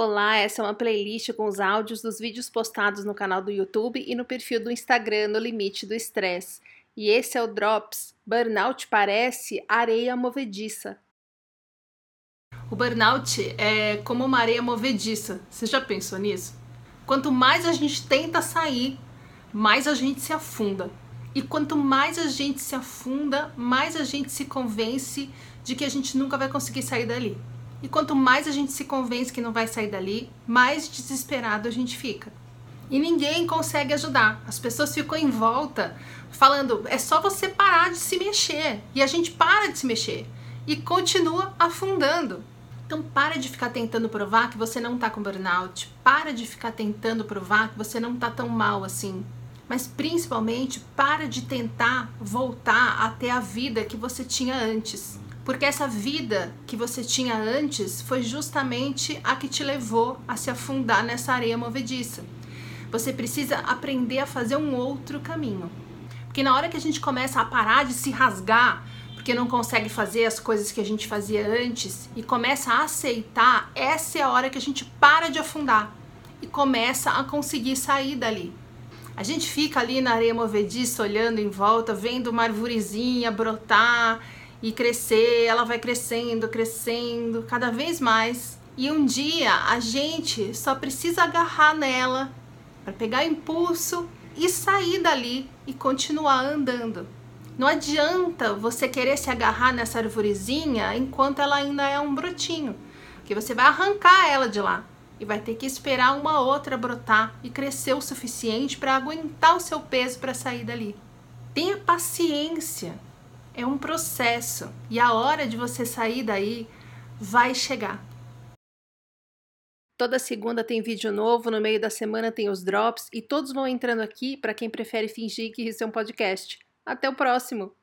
Olá, essa é uma playlist com os áudios dos vídeos postados no canal do YouTube e no perfil do Instagram no Limite do Estresse. E esse é o Drops. Burnout parece areia movediça. O burnout é como uma areia movediça. Você já pensou nisso? Quanto mais a gente tenta sair, mais a gente se afunda. E quanto mais a gente se afunda, mais a gente se convence de que a gente nunca vai conseguir sair dali. E quanto mais a gente se convence que não vai sair dali, mais desesperado a gente fica. E ninguém consegue ajudar. As pessoas ficam em volta falando: é só você parar de se mexer. E a gente para de se mexer e continua afundando. Então para de ficar tentando provar que você não tá com burnout. Para de ficar tentando provar que você não tá tão mal assim. Mas principalmente para de tentar voltar até a vida que você tinha antes. Porque essa vida que você tinha antes foi justamente a que te levou a se afundar nessa areia movediça. Você precisa aprender a fazer um outro caminho. Porque na hora que a gente começa a parar de se rasgar, porque não consegue fazer as coisas que a gente fazia antes e começa a aceitar, essa é a hora que a gente para de afundar e começa a conseguir sair dali. A gente fica ali na areia movediça olhando em volta, vendo uma arvorezinha brotar e crescer, ela vai crescendo, crescendo, cada vez mais. E um dia a gente só precisa agarrar nela para pegar impulso e sair dali e continuar andando. Não adianta você querer se agarrar nessa arvorezinha enquanto ela ainda é um brotinho, que você vai arrancar ela de lá e vai ter que esperar uma outra brotar e crescer o suficiente para aguentar o seu peso para sair dali. Tenha paciência é um processo e a hora de você sair daí vai chegar. Toda segunda tem vídeo novo, no meio da semana tem os drops e todos vão entrando aqui para quem prefere fingir que isso é um podcast. Até o próximo!